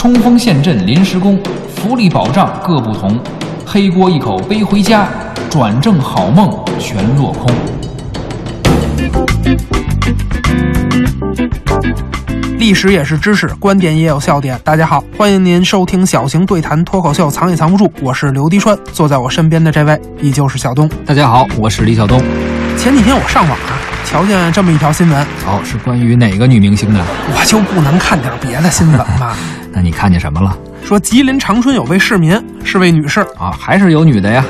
冲锋陷阵临时工，福利保障各不同。黑锅一口背回家，转正好梦全落空。历史也是知识，观点也有笑点。大家好，欢迎您收听小型对谈脱口秀，藏也藏不住。我是刘迪川，坐在我身边的这位依旧是小东。大家好，我是李小东。前几天我上网啊，瞧见这么一条新闻，哦，是关于哪个女明星的？我就不能看点别的新闻吗？那你看见什么了？说吉林长春有位市民是位女士，啊，还是有女的呀？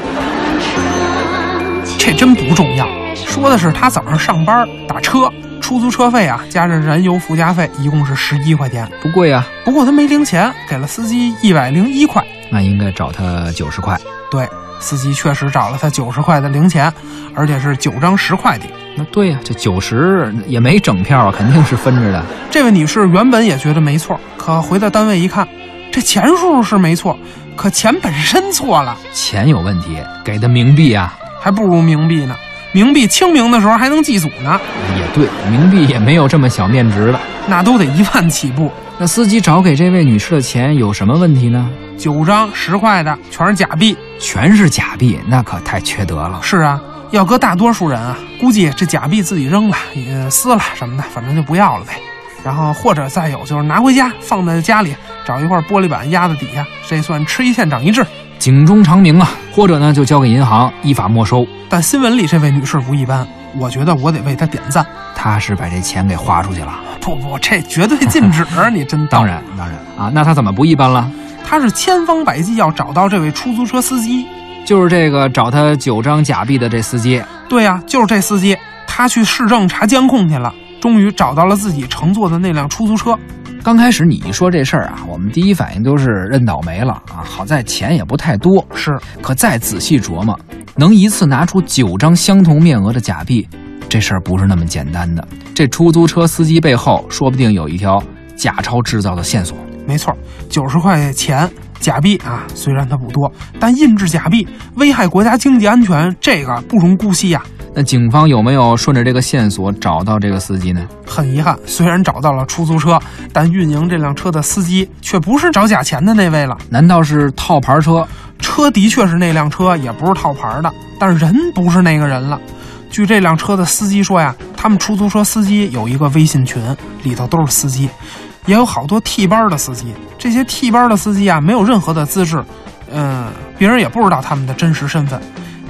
这真不重要。说的是她早上上班打车，出租车费啊，加上燃油附加费，一共是十一块钱。不贵呀，不过她没零钱，给了司机一百零一块。那应该找她九十块。对，司机确实找了他九十块的零钱，而且是九张十块的。那对呀，这九十也没整票啊，肯定是分着的。这位女士原本也觉得没错，可回到单位一看，这钱数是没错，可钱本身错了，钱有问题，给的冥币啊，还不如冥币呢。冥币清明的时候还能祭祖呢，也对，冥币也没有这么小面值的，那都得一万起步。那司机找给这位女士的钱有什么问题呢？九张十块的全是假币，全是假币，那可太缺德了。是啊，要搁大多数人啊，估计这假币自己扔了、也撕了什么的，反正就不要了呗。然后或者再有就是拿回家放在家里，找一块玻璃板压在底下，这算吃一堑长一智，警钟长鸣啊。或者呢，就交给银行依法没收。但新闻里这位女士不一般，我觉得我得为她点赞。她是把这钱给花出去了？不不，这绝对禁止！你真当然当然啊，那她怎么不一般了？她是千方百计要找到这位出租车司机，就是这个找他九张假币的这司机。对呀、就是这司机。他去市政查监控去了，终于找到了自己乘坐的那辆出租车。刚开始你一说这事儿啊，我们第一反应都是认倒霉了啊。好在钱也不太多，是，可再仔细琢磨，能一次拿出九张相同面额的假币，这事儿不是那么简单的。这出租车司机背后说不定有一条假钞制造的线索。没错，九十块钱假币啊，虽然它不多，但印制假币危害国家经济安全，这个不容姑息呀、那警方有没有顺着这个线索找到这个司机呢？很遗憾，虽然找到了出租车，但运营这辆车的司机却不是找假钱的那位了。难道是套牌车？车的确是那辆车，也不是套牌的，但是人不是那个人了。据这辆车的司机说呀，他们出租车司机有一个微信群，里头都是司机，也有好多替班的司机。这些替班的司机啊，没有任何的资质，嗯，别人也不知道他们的真实身份。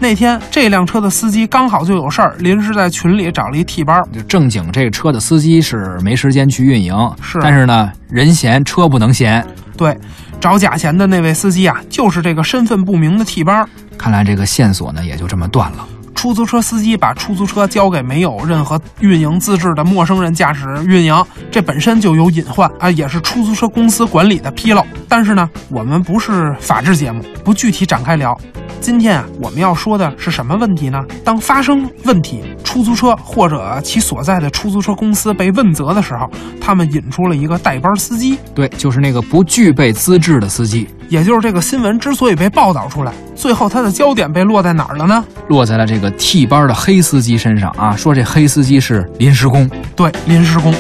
那天这辆车的司机刚好就有事儿，临时在群里找了一替班。就正经这车的司机是没时间去运营，是但是呢，人闲车不能闲。对，找假钱的那位司机啊，就是这个身份不明的替班。看来这个线索呢，也就这么断了。出租车司机把出租车交给没有任何运营资质的陌生人驾驶运营，这本身就有隐患啊，也是出租车公司管理的纰漏。但是呢，我们不是法制节目，不具体展开聊。今天啊，我们要说的是什么问题呢？当发生问题，出租车或者其所在的出租车公司被问责的时候，他们引出了一个代班司机，对，就是那个不具备资质的司机，也就是这个新闻之所以被报道出来，最后它的焦点被落在哪儿了呢？落在了这个替班的黑司机身上啊。说这黑司机是临时工，对，临时工。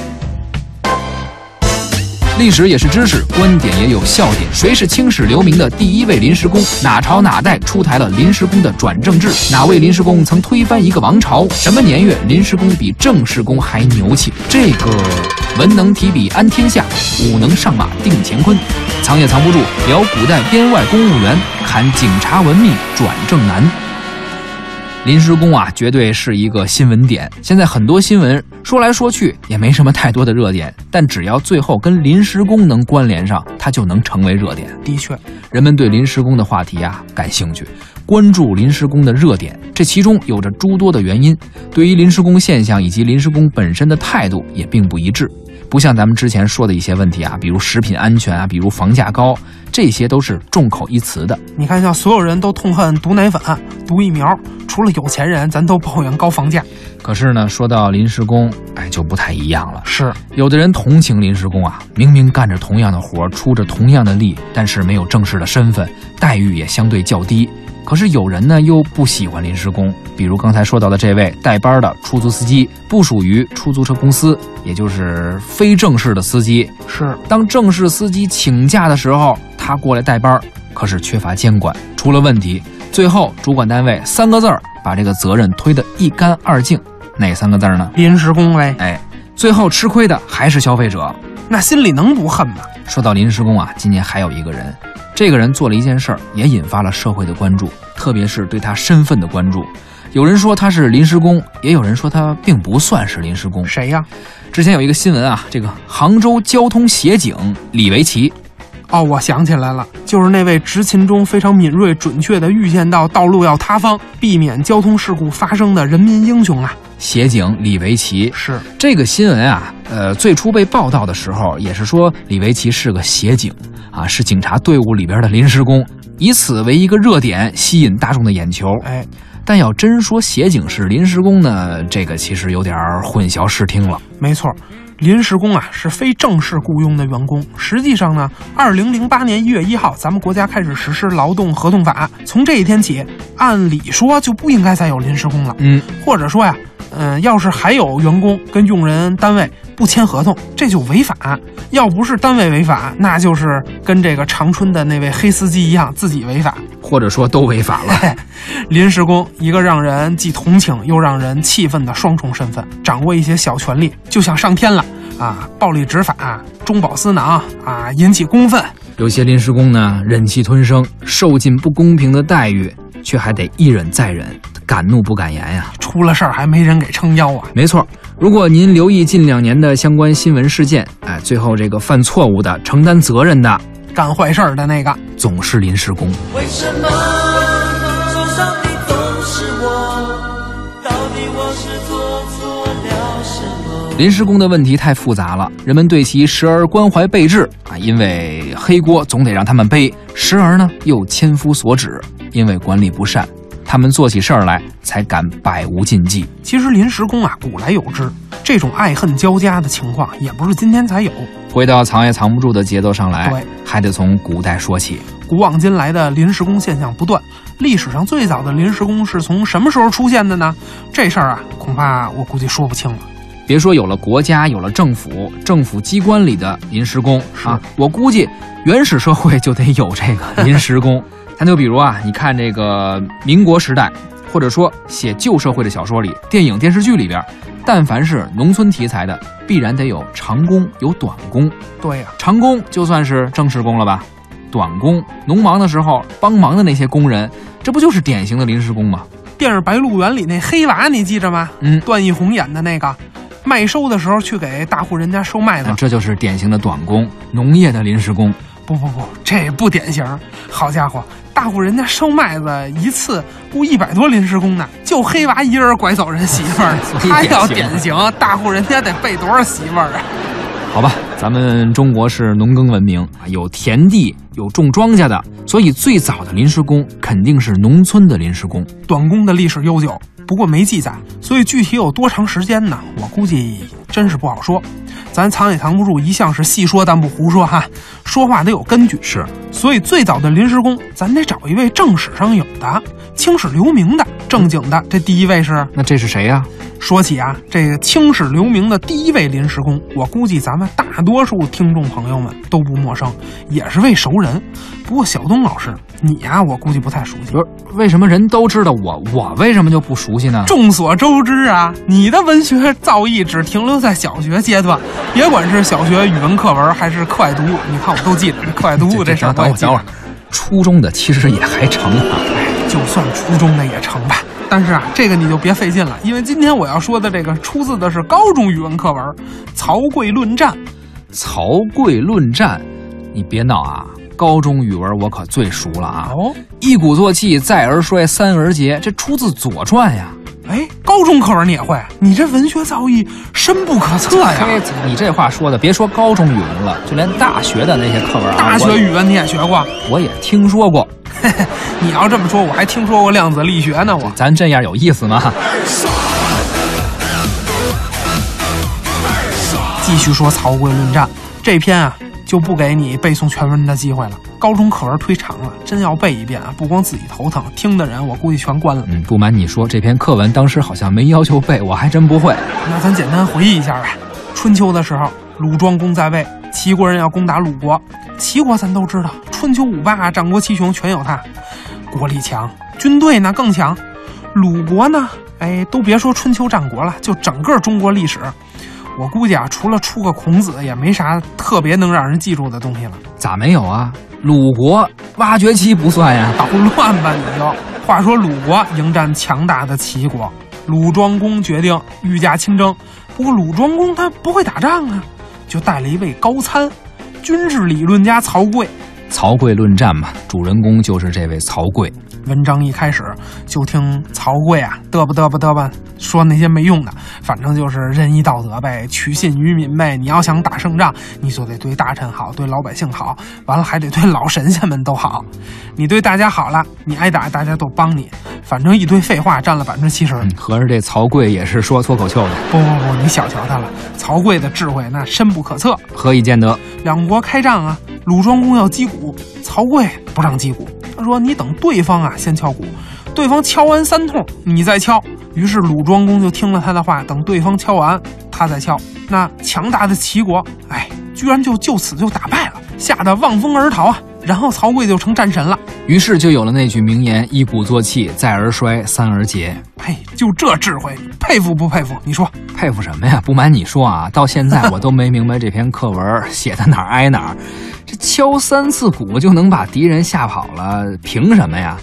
历史也是知识，观点也有笑点。谁是青史留名的第一位临时工？哪朝哪代出台了临时工的转正制？哪位临时工曾推翻一个王朝？什么年月临时工比正式工还牛气？这个文能提笔安天下，武能上马定乾坤。藏也藏不住，聊古代编外公务员，侃警察文秘转正难。临时工啊，绝对是一个新闻点。现在很多新闻说来说去也没什么太多的热点，但只要最后跟临时工能关联上，它就能成为热点。的确，人们对临时工的话题啊感兴趣，关注临时工的热点，这其中有着诸多的原因。对于临时工现象以及临时工本身的态度也并不一致。不像咱们之前说的一些问题啊，比如食品安全啊，比如房价高，这些都是众口一词的。你看，像所有人都痛恨毒奶粉、毒疫苗，除了有钱人，咱都抱怨高房价。可是呢，说到临时工，哎，就不太一样了。是，有的人同情临时工啊，明明干着同样的活，出着同样的力，但是没有正式的身份，待遇也相对较低。可是有人呢又不喜欢临时工，比如刚才说到的这位带班的出租司机，不属于出租车公司，也就是非正式的司机。是，当正式司机请假的时候，他过来带班，可是缺乏监管，出了问题，最后主管单位三个字儿把这个责任推得一干二净。哪三个字儿呢？临时工呗。哎，最后吃亏的还是消费者，那心里能不恨吗？说到临时工啊，今年还有一个人，这个人做了一件事儿，也引发了社会的关注，特别是对他身份的关注。有人说他是临时工，也有人说他并不算是临时工。谁呀？之前有一个新闻啊，这个杭州交通协警李维奇。哦，我想起来了，就是那位执勤中非常敏锐、准确地预见到道路要塌方，避免交通事故发生的人民英雄啊！协警李维奇是这个新闻啊，呃，最初被报道的时候也是说李维奇是个协警啊，是警察队伍里边的临时工，以此为一个热点，吸引大众的眼球。哎，但要真说协警是临时工呢，这个其实有点混淆视听了。没错。临时工啊是非正式雇佣的员工。实际上呢，二零零八年一月一号，咱们国家开始实施劳动合同法。从这一天起，按理说就不应该再有临时工了。嗯，或者说呀，嗯，要是还有员工跟用人单位不签合同，这就违法。要不是单位违法，那就是跟这个长春的那位黑司机一样，自己违法，或者说都违法了。临时工一个让人既同情又让人气愤的双重身份，掌握一些小权利，就像上天了。啊，暴力执法，中饱私囊啊，引起公愤。有些临时工呢，忍气吞声，受尽不公平的待遇，却还得一忍再忍，敢怒不敢言呀。出了事儿还没人给撑腰啊。没错，如果您留意近两年的相关新闻事件，哎，最后这个犯错误的、承担责任的、干坏事儿的那个，总是临时工。为什么？临时工的问题太复杂了，人们对其时而关怀备至啊，因为黑锅总得让他们背；时而呢又千夫所指，因为管理不善，他们做起事儿来才敢百无禁忌。其实临时工啊，古来有之，这种爱恨交加的情况也不是今天才有。回到藏也藏不住的节奏上来，对，还得从古代说起。古往今来的临时工现象不断，历史上最早的临时工是从什么时候出现的呢？这事儿啊，恐怕我估计说不清了。别说有了国家，有了政府，政府机关里的临时工啊，我估计原始社会就得有这个临时工。咱就比如啊，你看这个民国时代，或者说写旧社会的小说里、电影电视剧里边，但凡是农村题材的，必然得有长工有短工。对呀，长工就算是正式工了吧？短工，农忙的时候帮忙的那些工人，这不就是典型的临时工吗？电影《白鹿原》里那黑娃，你记着吗？嗯，段奕宏演的那个。麦收的时候去给大户人家收麦子，这就是典型的短工，农业的临时工。不不不，这不典型。好家伙，大户人家收麦子一次雇一百多临时工呢，就黑娃一人拐走人媳妇儿，他要典型，大户人家得备多少媳妇儿啊？好吧，咱们中国是农耕文明啊，有田地，有种庄稼的，所以最早的临时工肯定是农村的临时工。短工的历史悠久。不过没记载，所以具体有多长时间呢？我估计真是不好说。咱藏也藏不住，一向是细说但不胡说哈，说话得有根据。是，所以最早的临时工，咱得找一位正史上有的、青史留名的、正经的。这第一位是？那这是谁呀？说起啊，这个青史留名的第一位临时工，我估计咱们大多数听众朋友们都不陌生，也是位熟人。不过小东老师，你呀，我估计不太熟悉。不是，为什么人都知道我，我为什么就不熟悉呢？众所周知啊，你的文学造诣只停留在小学阶段，别管是小学语文课文还是课外读物，你看我都记着。课外读 物这事儿，等会儿，等会儿，初中的其实也还成啊，就算初中的也成吧。但是啊，这个你就别费劲了，因为今天我要说的这个出自的是高中语文课文《曹刿论战》。曹刿论战，你别闹啊！高中语文我可最熟了啊！哦，一鼓作气，再而衰，三而竭，这出自《左传》呀。哎，高中课文你也会？你这文学造诣深不可测呀！你这话说的，别说高中语文了，就连大学的那些课文啊，大学语文你也学过？我也听说过。你要这么说，我还听说过量子力学呢。我咱这样有意思吗？继续说曹刿论战这篇啊，就不给你背诵全文的机会了。高中课文忒长了，真要背一遍啊，不光自己头疼，听的人我估计全关了。嗯，不瞒你说，这篇课文当时好像没要求背，我还真不会。那咱简单回忆一下吧。春秋的时候，鲁庄公在位，齐国人要攻打鲁国。齐国咱都知道，春秋五霸、战国七雄全有他，国力强，军队呢更强。鲁国呢，哎，都别说春秋战国了，就整个中国历史。我估计啊，除了出个孔子，也没啥特别能让人记住的东西了。咋没有啊？鲁国挖掘机不算呀，捣乱吧你就。话说鲁国迎战强大的齐国，鲁庄公决定御驾亲征。不过鲁庄公他不会打仗啊，就带了一位高参，军事理论家曹刿。曹刿论战嘛，主人公就是这位曹刿。文章一开始就听曹刿啊嘚吧嘚吧嘚吧说那些没用的，反正就是仁义道德呗，取信于民呗。你要想打胜仗，你就得对大臣好，对老百姓好，完了还得对老神仙们都好。你对大家好了，你挨打大家都帮你。反正一堆废话占了百分之七十。合着这曹刿也是说脱口秀的？不不不，你小瞧他了。曹刿的智慧那深不可测。何以见得？两国开战啊，鲁庄公要击鼓，曹刿不让击鼓。他说：“你等对方啊先敲鼓，对方敲完三通，你再敲。”于是鲁庄公就听了他的话，等对方敲完，他再敲。那强大的齐国，哎，居然就就此就打败了，吓得望风而逃啊！然后曹刿就成战神了。于是就有了那句名言：“一鼓作气，再而衰，三而竭。”嘿，就这智慧，佩服不佩服？你说佩服什么呀？不瞒你说啊，到现在我都没明白这篇课文写的哪儿挨哪儿。这敲三次鼓就能把敌人吓跑了，凭什么呀？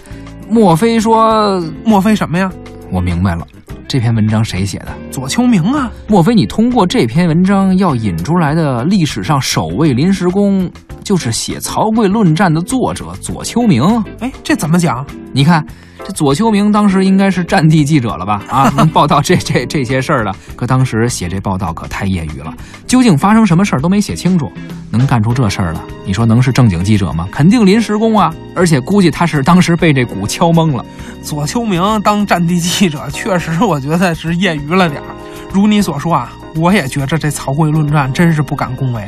莫非说？莫非什么呀？我明白了，这篇文章谁写的？左丘明啊！莫非你通过这篇文章要引出来的历史上首位临时工，就是写曹刿论战的作者左丘明？哎，这怎么讲？你看。这左秋明当时应该是战地记者了吧？啊，能报道这这这些事儿的，可当时写这报道可太业余了，究竟发生什么事儿都没写清楚，能干出这事儿了，你说能是正经记者吗？肯定临时工啊！而且估计他是当时被这鼓敲懵了。左秋明当战地记者，确实我觉得是业余了点儿。如你所说啊，我也觉着这曹刿论战真是不敢恭维。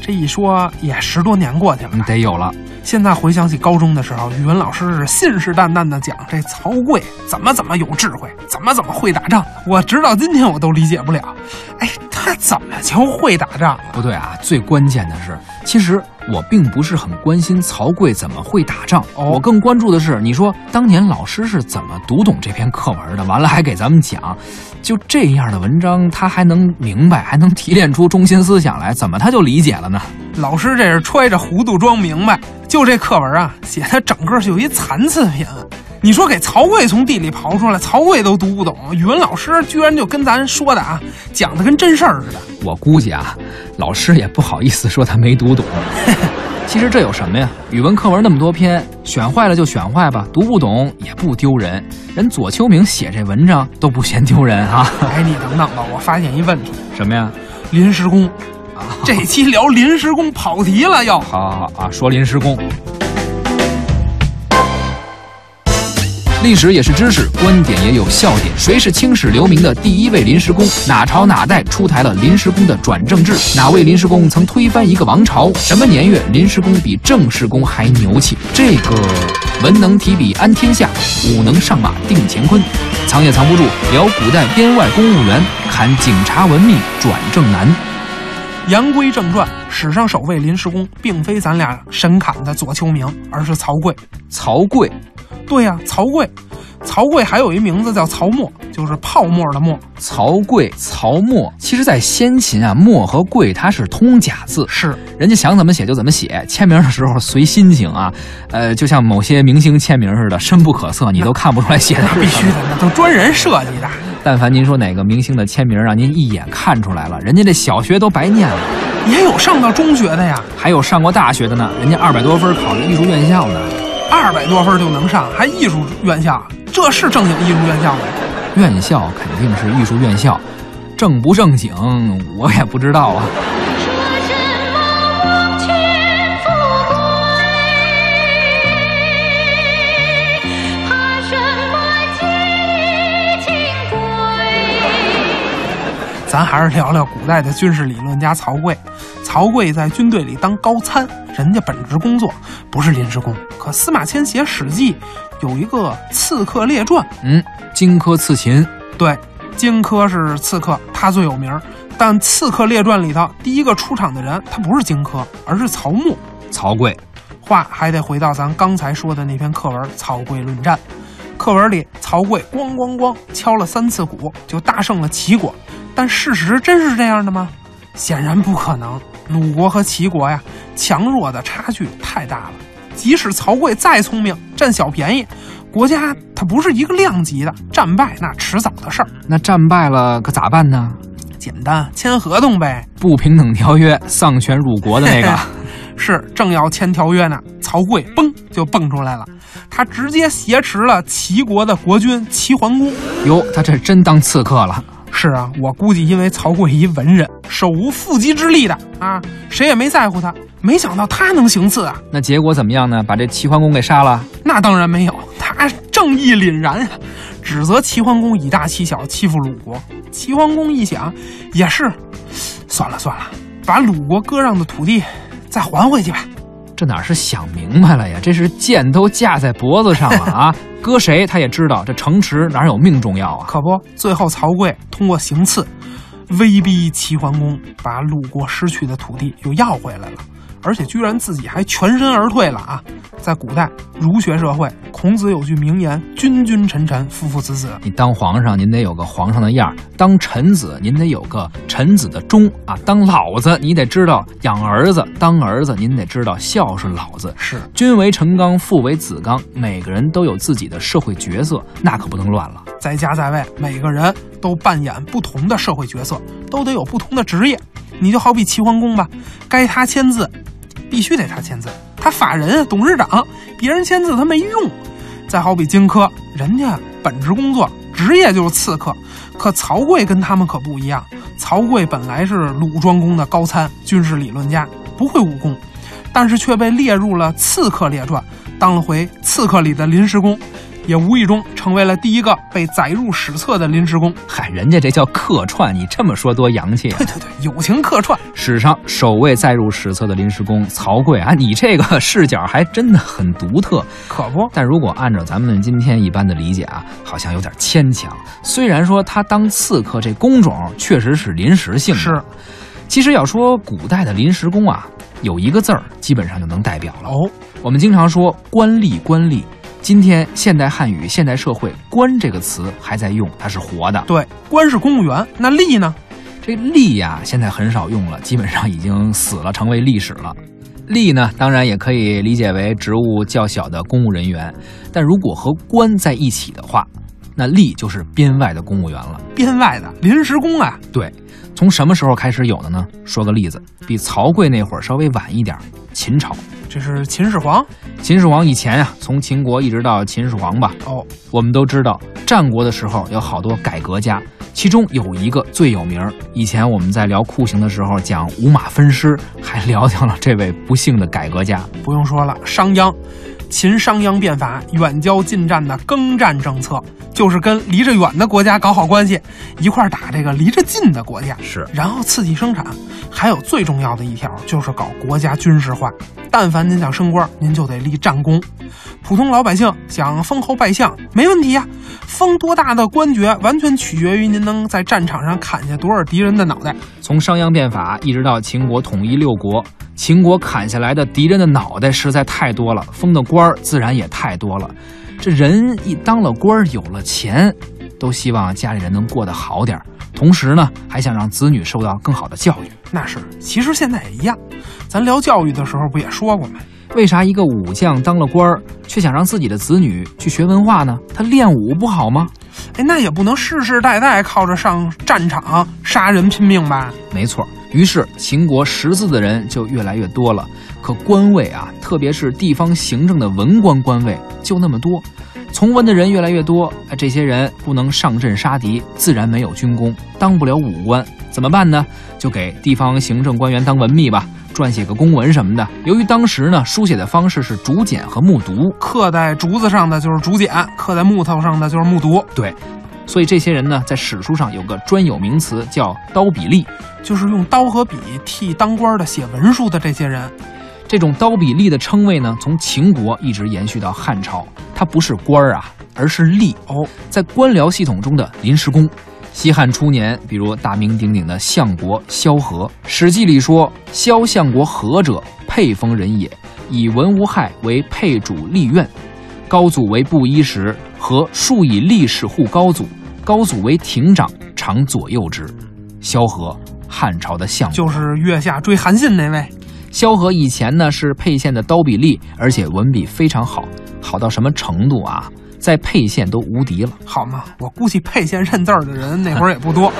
这一说也十多年过去了，得有了。现在回想起高中的时候，语文老师是信誓旦旦的讲这曹刿怎么怎么有智慧，怎么怎么会打仗。我直到今天我都理解不了，哎，他怎么就会打仗？不对啊，最关键的是，其实我并不是很关心曹刿怎么会打仗，我更关注的是，你说当年老师是怎么读懂这篇课文的？完了还给咱们讲，就这样的文章，他还能明白，还能提炼出中心思想来，怎么他就理解了呢？老师这是揣着糊涂装明白，就这课文啊，写的整个就一残次品。你说给曹刿从地里刨出来，曹刿都读不懂，语文老师居然就跟咱说的啊，讲的跟真事儿似的。我估计啊，老师也不好意思说他没读懂。其实这有什么呀？语文课文那么多篇，选坏了就选坏吧，读不懂也不丢人。人左丘明写这文章都不嫌丢人啊。哎，你等等吧，我发现一问题。什么呀？临时工。啊这期聊临时工跑题了，又好好好啊！说临时工，历史也是知识，观点也有笑点。谁是青史留名的第一位临时工？哪朝哪代出台了临时工的转正制？哪位临时工曾推翻一个王朝？什么年月临时工比正式工还牛气？这个文能提笔安天下，武能上马定乾坤。藏也藏不住，聊古代编外公务员，看警察文秘转正难。言归正传，史上首位临时工并非咱俩神侃的左丘明，而是曹刿。曹刿，对呀，曹刿。曹刿还有一名字叫曹沫，就是泡沫的沫。曹刿、曹沫，其实，在先秦啊，沫和刿它是通假字，是人家想怎么写就怎么写，签名的时候随心情啊。呃，就像某些明星签名似的，深不可测，你都看不出来写的是 必须的，那都专人设计的。但凡您说哪个明星的签名让您一眼看出来了，人家这小学都白念了。也有上到中学的呀，还有上过大学的呢，人家二百多分考的艺术院校呢。二百多分就能上，还艺术院校，这是正经艺术院校吗？院校肯定是艺术院校，正不正经我也不知道啊。咱还是聊聊古代的军事理论家曹刿。曹刿在军队里当高参，人家本职工作不是临时工。可司马迁写《史记》有一个《刺客列传》，嗯，荆轲刺秦，对，荆轲是刺客，他最有名儿。但《刺客列传》里头第一个出场的人，他不是荆轲，而是曹沫。曹刿。话还得回到咱刚才说的那篇课文《曹刿论战》。课文里，曹刿咣咣咣敲了三次鼓，就大胜了齐国。但事实真是这样的吗？显然不可能。鲁国和齐国呀，强弱的差距太大了。即使曹刿再聪明，占小便宜，国家它不是一个量级的，战败那迟早的事儿。那战败了可咋办呢？简单，签合同呗。不平等条约，丧权辱国的那个。是正要签条约呢，曹刿嘣就蹦出来了，他直接挟持了齐国的国君齐桓公。哟，他这真当刺客了。是啊，我估计因为曹刿一文人，手无缚鸡之力的啊，谁也没在乎他。没想到他能行刺啊！那结果怎么样呢？把这齐桓公给杀了？那当然没有，他正义凛然啊，指责齐桓公以大欺小，欺负鲁国。齐桓公一想，也是，算了算了，把鲁国割让的土地再还回去吧。这哪是想明白了呀？这是剑都架在脖子上了啊！搁谁他也知道，这城池哪有命重要啊？可不，最后曹刿通过行刺，威逼齐桓公把鲁国失去的土地又要回来了，而且居然自己还全身而退了啊！在古代儒学社会，孔子有句名言：“君君臣臣，父父子子。你当皇上，您得有个皇上的样儿；当臣子，您得有个臣子的忠啊；当老子，你得知道养儿子；当儿子，您得知道孝顺老子。”是，君为臣纲，父为子纲，每个人都有自己的社会角色，那可不能乱了。在家在外，每个人都扮演不同的社会角色，都得有不同的职业。你就好比齐桓公吧，该他签字，必须得他签字。他法人、董事长，别人签字他没用。再好比荆轲，人家本职工作、职业就是刺客，可曹刿跟他们可不一样。曹刿本来是鲁庄公的高参，军事理论家，不会武功，但是却被列入了《刺客列传》，当了回刺客里的临时工，也无意中成为了第一个被载入史册的临时工。嗨，人家这叫客串，你这么说多洋气啊！对对对，友情客串。史上首位载入史册的临时工曹刿啊，你这个视角还真的很独特。可不，但如果按照咱们今天一般的理解啊，好像有点牵强。虽然说他当刺客这工种确实是临时性的，是。其实要说古代的临时工啊，有一个字儿基本上就能代表了。哦，我们经常说官吏，官吏。今天现代汉语、现代社会“官”这个词还在用，它是活的。对，官是公务员，那吏呢？这吏呀，现在很少用了，基本上已经死了，成为历史了。吏呢，当然也可以理解为职务较小的公务人员，但如果和官在一起的话，那吏就是编外的公务员了。编外的临时工啊，对，从什么时候开始有的呢？说个例子，比曹刿那会儿稍微晚一点，秦朝。这是秦始皇。秦始皇以前呀、从秦国一直到秦始皇吧，哦，我们都知道，战国的时候有好多改革家，其中有一个最有名儿。以前我们在聊酷刑的时候讲五马分尸，还聊到了这位不幸的改革家。不用说了，商鞅，秦商鞅变法，远交近战的耕战政策，就是跟离着远的国家搞好关系，一块儿打这个离着近的国家，是然后刺激生产。还有最重要的一条就是搞国家军事化。但凡您想升官，您就得立战功。普通老百姓想封侯拜相，没问题呀、封多大的官爵，完全取决于您能在战场上砍下多少敌人的脑袋。从商鞅变法一直到秦国统一六国，秦国砍下来的敌人的脑袋实在太多了，封的官儿自然也太多了。这人一当了官儿，有了钱，都希望家里人能过得好点儿，同时呢，还想让子女受到更好的教育。那是，其实现在也一样。咱聊教育的时候不也说过吗？为啥一个武将当了官儿，却想让自己的子女去学文化呢？他练武不好吗？哎，那也不能世世代代靠着上战场杀人拼命吧？没错，于是秦国识字的人就越来越多了。可官位啊，特别是地方行政的文官官位就那么多，从文的人越来越多，这些人不能上阵杀敌，自然没有军功，当不了武官，怎么办呢？就给地方行政官员当文秘吧，撰写个公文什么的。由于当时呢，书写的方式是竹简和木牍，刻在竹子上的就是竹简，刻在木头上的就是木牍，对，所以这些人呢，在史书上有个专有名词叫刀笔吏。就是用刀和笔替当官的写文书的这些人。这种刀笔吏的称谓呢，从秦国一直延续到汉朝。他不是官儿啊，而是吏哦，在官僚系统中的临时工。西汉初年，比如大名鼎鼎的相国萧何，《史记》里说：“萧相国何者，沛丰人也，以文无害为沛主吏院。高祖为布衣时，何数以历史护高祖。高祖为亭长，常左右之。”萧何，汉朝的相国。就是月下追韩信那位。萧何以前呢是沛县的刀笔吏，而且文笔非常好，好到什么程度啊？在沛县都无敌了。好嘛，我估计沛县认字儿的人那会儿也不多。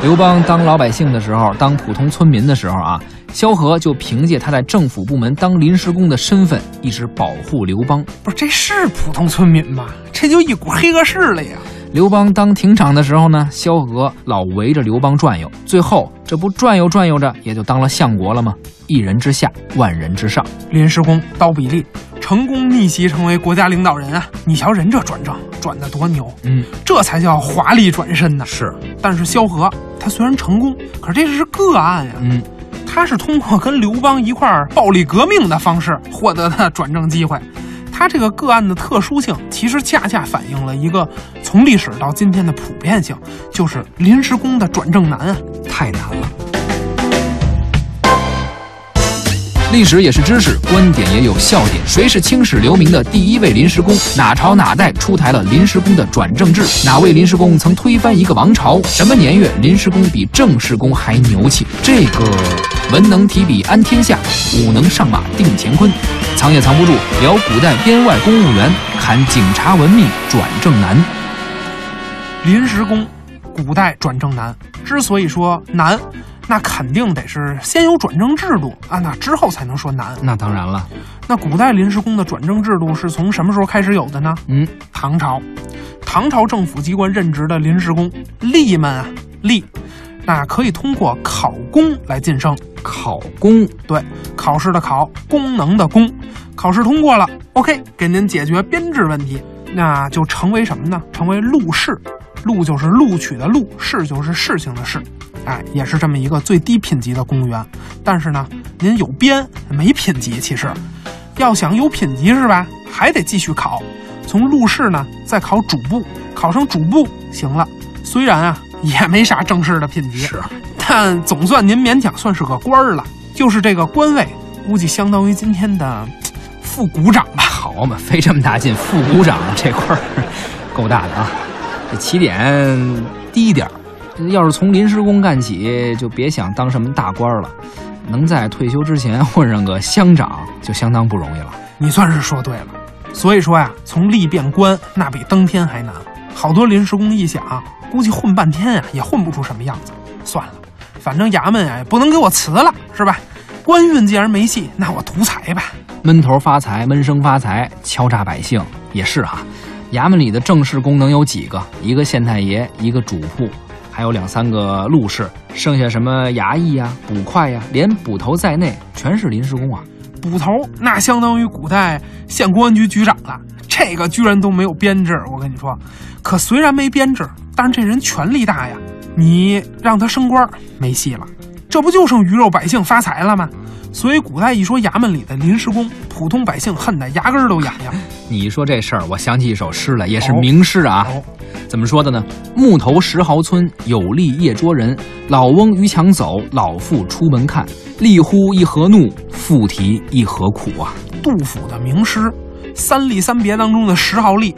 刘邦当老百姓的时候，当普通村民的时候啊，萧何就凭借他在政府部门当临时工的身份，一直保护刘邦。不是，这是普通村民吗？这就一股黑恶势力呀！刘邦当亭长的时候呢，萧何老围着刘邦转悠，最后这不转悠转悠着，也就当了相国了吗？一人之下，万人之上。临时工刀比利成功逆袭成为国家领导人啊！你瞧人这转正转的多牛，嗯，这才叫华丽转身呢。是，但是萧何他虽然成功，可是这是个案呀。嗯，他是通过跟刘邦一块儿暴力革命的方式获得的转正机会。他这个个案的特殊性，其实恰恰反映了一个从历史到今天的普遍性，就是临时工的转正难啊。太难了。历史也是知识，观点也有笑点。谁是青史留名的第一位临时工？哪朝哪代出台了临时工的转正制？哪位临时工曾推翻一个王朝？什么年月临时工比正式工还牛气？这个文能提笔安天下，武能上马定乾坤。藏也藏不住，聊古代编外公务员，侃警察文秘转正难。临时工，古代转正难。之所以说难，那肯定得是先有转正制度啊，那之后才能说难。那当然了，那古代临时工的转正制度是从什么时候开始有的呢？嗯，唐朝，唐朝政府机关任职的临时工吏们啊，吏，那可以通过考公来晋升。考公对，考试的考，功能的功，考试通过了，OK，给您解决编制问题，那就成为什么呢？成为录士，录就是录取的录，士就是事情的事，哎，也是这么一个最低品级的公务员。但是呢，您有编没品级，其实要想有品级是吧，还得继续考，从录试呢再考主簿，考上主簿行了。虽然啊也没啥正式的品级，是但总算您勉强算是个官儿了，就是这个官位，估计相当于今天的副股长吧。好嘛，费这么大劲，副股长这块儿 够大的啊！这起点低点儿，要是从临时工干起，就别想当什么大官了。能在退休之前混上个乡长，就相当不容易了。你算是说对了。所以说呀，从吏变官那比登天还难。好多临时工一想，估计混半天呀也混不出什么样子。算了，反正衙门呀也不能给我辞了，是吧？官运既然没戏，那我图财吧。闷头发财，闷声发财，敲诈百姓也是哈。衙门里的正式功能有几个？一个县太爷，一个主簿，还有两三个录士，剩下什么衙役呀、捕快呀，连捕头在内，全是临时工啊。捕头那相当于古代县公安局局长了，这个居然都没有编制。我跟你说，可虽然没编制，但这人权力大呀。你让他升官没戏了，这不就剩鱼肉百姓发财了吗？所以古代一说衙门里的临时工，普通百姓恨得牙根儿都痒痒。你一说这事儿，我想起一首诗来，也是名诗啊。哦怎么说的呢？木头石壕村，有力夜捉人。老翁逾墙走，老妇出门看。吏呼一何怒，妇啼一何苦啊！杜甫的名诗《三吏三别》当中的石壕吏，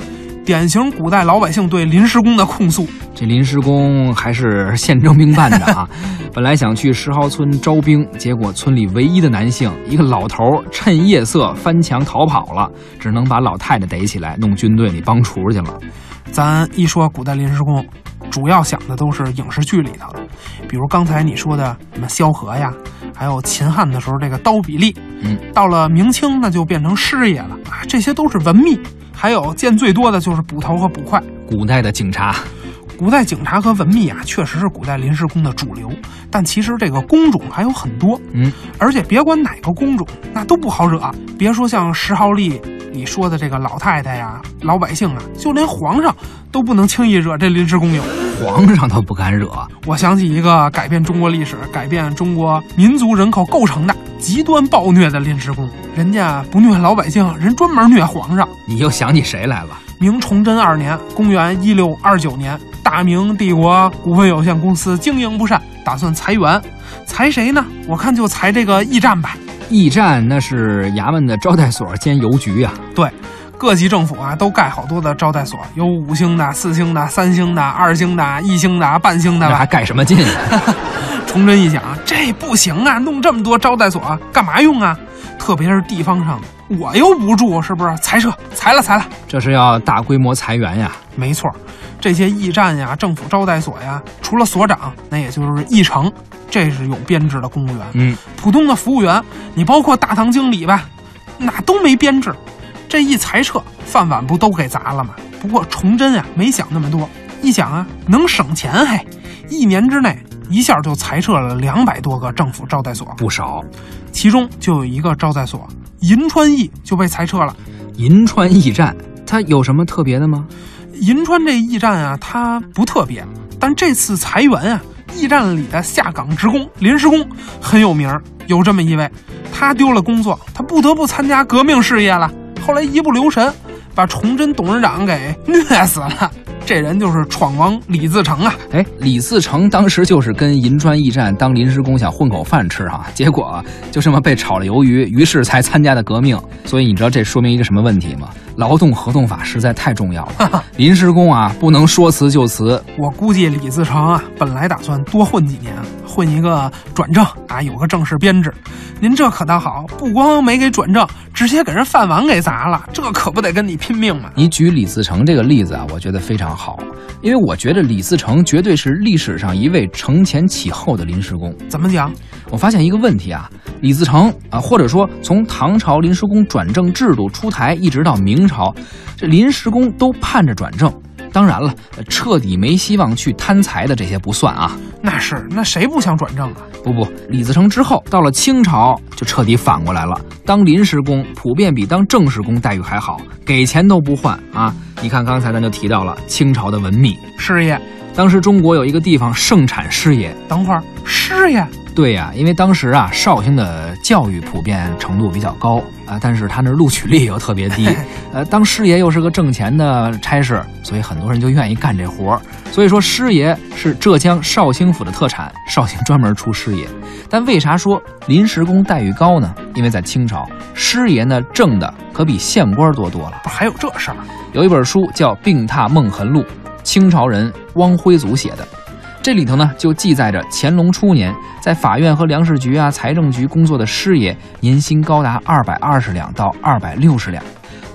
典型古代老百姓对临时工的控诉。这临时工还是县征兵办的啊！本来想去石壕村招兵，结果村里唯一的男性一个老头儿趁夜色翻墙逃跑了，只能把老太太逮起来，弄军队里帮厨去了。咱一说古代临时工，主要想的都是影视剧里头的，比如刚才你说的什么萧何呀，还有秦汉的时候这个刀比利，嗯，到了明清那就变成师爷了啊，这些都是文秘，还有见最多的就是捕头和捕快。古代的警察，古代警察和文秘啊，确实是古代临时工的主流，但其实这个工种还有很多，嗯，而且别管哪个工种，那都不好惹。别说像十号历里说的这个老太太呀、老百姓啊，就连皇上都不能轻易惹这临时工友。皇上都不敢惹。我想起一个改变中国历史、改变中国民族人口构成的极端暴虐的临时工，人家不虐老百姓，人专门虐皇上。你又想起谁来了？明崇祯二年，公元一六二九年，大明帝国股份有限公司经营不善，打算裁员，裁谁呢？我看就裁这个驿站吧。驿站那是衙门的招待所兼邮局呀、对，各级政府啊都盖好多的招待所，有五星的、四星的、三星的、二星的、一星的、半星的吧还。盖什么劲啊？崇祯一想，这不行啊，弄这么多招待所干嘛用啊？特别是地方上的，我又不住，是不是？裁撤，裁了，裁了。这是要大规模裁员呀！没错，这些驿站呀、政府招待所呀，除了所长，那也就是驿丞，这是有编制的公务员。嗯，普通的服务员，你包括大堂经理吧，那都没编制。这一裁撤，饭碗不都给砸了吗？不过崇祯啊，没想那么多，一想啊，能省钱嘿，一年之内一下就裁撤了两百多个政府招待所，不少。其中就有一个招待所银川驿就被裁撤了。银川驿站它有什么特别的吗？银川这驿站啊，它不特别，但这次裁员啊，驿站里的下岗职工、临时工很有名儿。有这么一位，他丢了工作，他不得不参加革命事业了。后来一不留神，把崇祯董事长给虐死了。这人就是闯王李自成啊！哎，李自成当时就是跟银川驿站当临时工想混口饭吃啊、结果就这么被炒了鱿鱼，于是才参加的革命。所以你知道这说明一个什么问题吗？劳动合同法实在太重要了，临时工啊不能说辞就辞。我估计李自成啊，本来打算多混几年，混一个转正啊，有个正式编制。您这可倒好，不光没给转正，直接给人饭碗给砸了，这可不得跟你拼命吗？你举李自成这个例子啊，我觉得非常好，因为我觉得李自成绝对是历史上一位承前启后的临时工。怎么讲？我发现一个问题啊，李自成啊，或者说从唐朝临时工转正制度出台一直到明朝，这临时工都盼着转正。当然了，呃彻底没希望去贪财的这些不算啊。那是，那谁不想转正啊？不不，李自成之后到了清朝就彻底反过来了，当临时工普遍比当正式工待遇还好，给钱都不换啊！你看刚才咱就提到了清朝的文秘，师爷，当时中国有一个地方盛产师爷，等会儿，师爷，对呀、因为当时啊，绍兴的教育普遍程度比较高啊、但是他那录取率又特别低，呃，当师爷又是个挣钱的差事，所以很多人就愿意干这活儿。所以说，师爷是浙江绍兴府的特产，绍兴专门出师爷。但为啥说临时工待遇高呢？因为在清朝，师爷呢挣的可比县官多多了。不还有这事儿？有一本书叫《病榻梦痕录》，清朝人汪辉祖写的。这里头呢，就记载着乾隆初年在法院和粮食局啊、财政局工作的师爷，年薪高达二百二十两到二百六十两。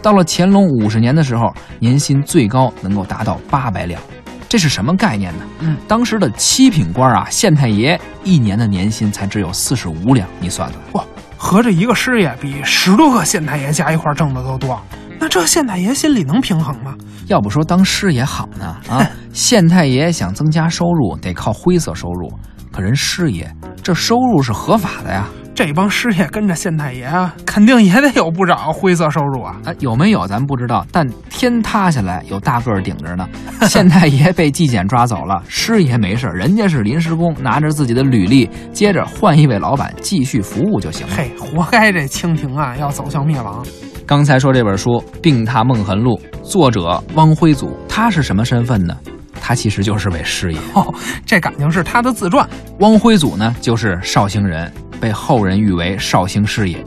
到了乾隆五十年的时候，年薪最高能够达到八百两。这是什么概念呢？嗯，当时的七品官啊，县太爷一年的年薪才只有四十五两，你算算。哇，合着一个师爷比十多个县太爷加一块儿挣的都多，那这县太爷心里能平衡吗？要不说当师爷好呢啊！县太爷想增加收入，得靠灰色收入，可人师爷这收入是合法的呀。这帮师爷跟着县太爷啊，肯定也得有不少灰色收入啊。啊，有没有咱不知道，但天塌下来有大个儿顶着呢。县太爷被纪检抓走了，师爷没事儿，人家是临时工，拿着自己的履历，接着换一位老板继续服务就行了。嘿，活该这清廷啊要走向灭亡。刚才说这本书《病榻梦痕录》，作者汪辉祖，他是什么身份呢？他其实就是位师爷。哦，这感情是他的自传。汪辉祖呢，就是绍兴人，被后人誉为绍兴师爷。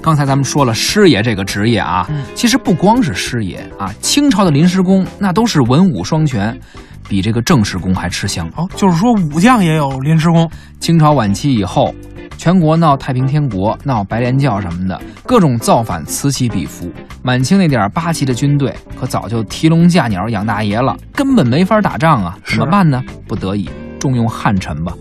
刚才咱们说了师爷这个职业啊，嗯其实不光是师爷啊，清朝的临时工那都是文武双全，比这个正式工还吃香。哦，就是说武将也有临时工。清朝晚期以后，全国闹太平天国、闹白莲教什么的，各种造反此起彼伏。满清那点儿八旗的军队可早就提笼架鸟养大爷了，根本没法打仗啊！怎么办呢？不得已重用汉臣吧。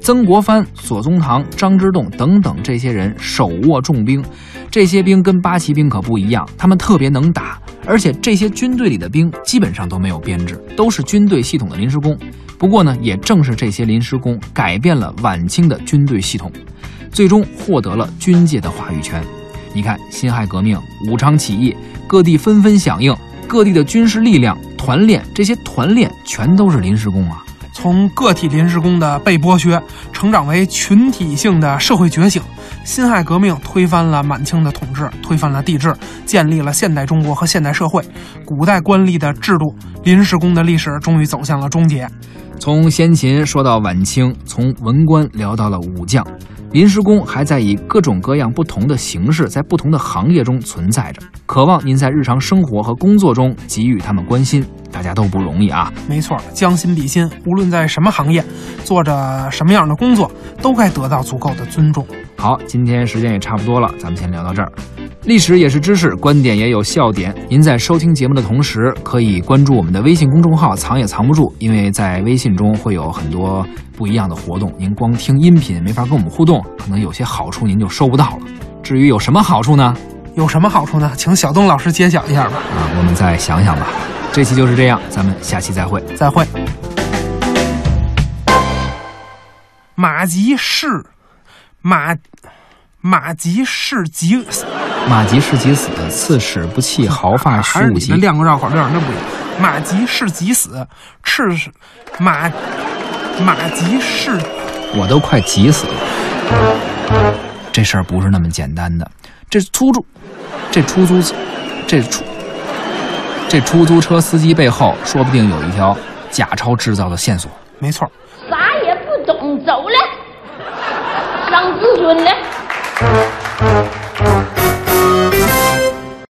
曾国藩、左宗棠、张之洞等等这些人手握重兵，这些兵跟八旗兵可不一样，他们特别能打，而且这些军队里的兵基本上都没有编制，都是军队系统的临时工。不过呢，也正是这些临时工改变了晚清的军队系统，最终获得了军界的话语权。你看，辛亥革命、武昌起义，各地纷纷响应，各地的军事力量、团练，这些团练全都是临时工啊。从个体临时工的被剥削，成长为群体性的社会觉醒。辛亥革命推翻了满清的统治，推翻了帝制，建立了现代中国和现代社会。古代官吏的制度，临时工的历史终于走向了终结。从先秦说到晚清，从文官聊到了武将，临时工还在以各种各样不同的形式，在不同的行业中存在着。渴望您在日常生活和工作中给予他们关心，大家都不容易啊！没错，将心比心，无论在什么行业，做着什么样的工作，都该得到足够的尊重。好，今天时间也差不多了，咱们先聊到这儿。历史也是知识，观点也有笑点。您在收听节目的同时，可以关注我们的微信公众号“藏也藏不住”，因为在微信中会有很多不一样的活动。您光听音频没法跟我们互动，可能有些好处您就收不到了。至于有什么好处呢？有什么好处呢？请小东老师揭晓一下吧。啊，我们再想想吧。这期就是这样，咱们下期再会。再会。马吉是马马吉是吉，马吉是吉死，刺史不弃毫发还是你虚无极们。亮个绕口令，那不一样。马吉是吉死，赤是马马吉是我都快急死了。这事儿不是那么简单的。这出租，这出租，这出，这出租车司机背后说不定有一条假钞制造的线索。没错。啥也不懂，走了，上自尊了。Thank you.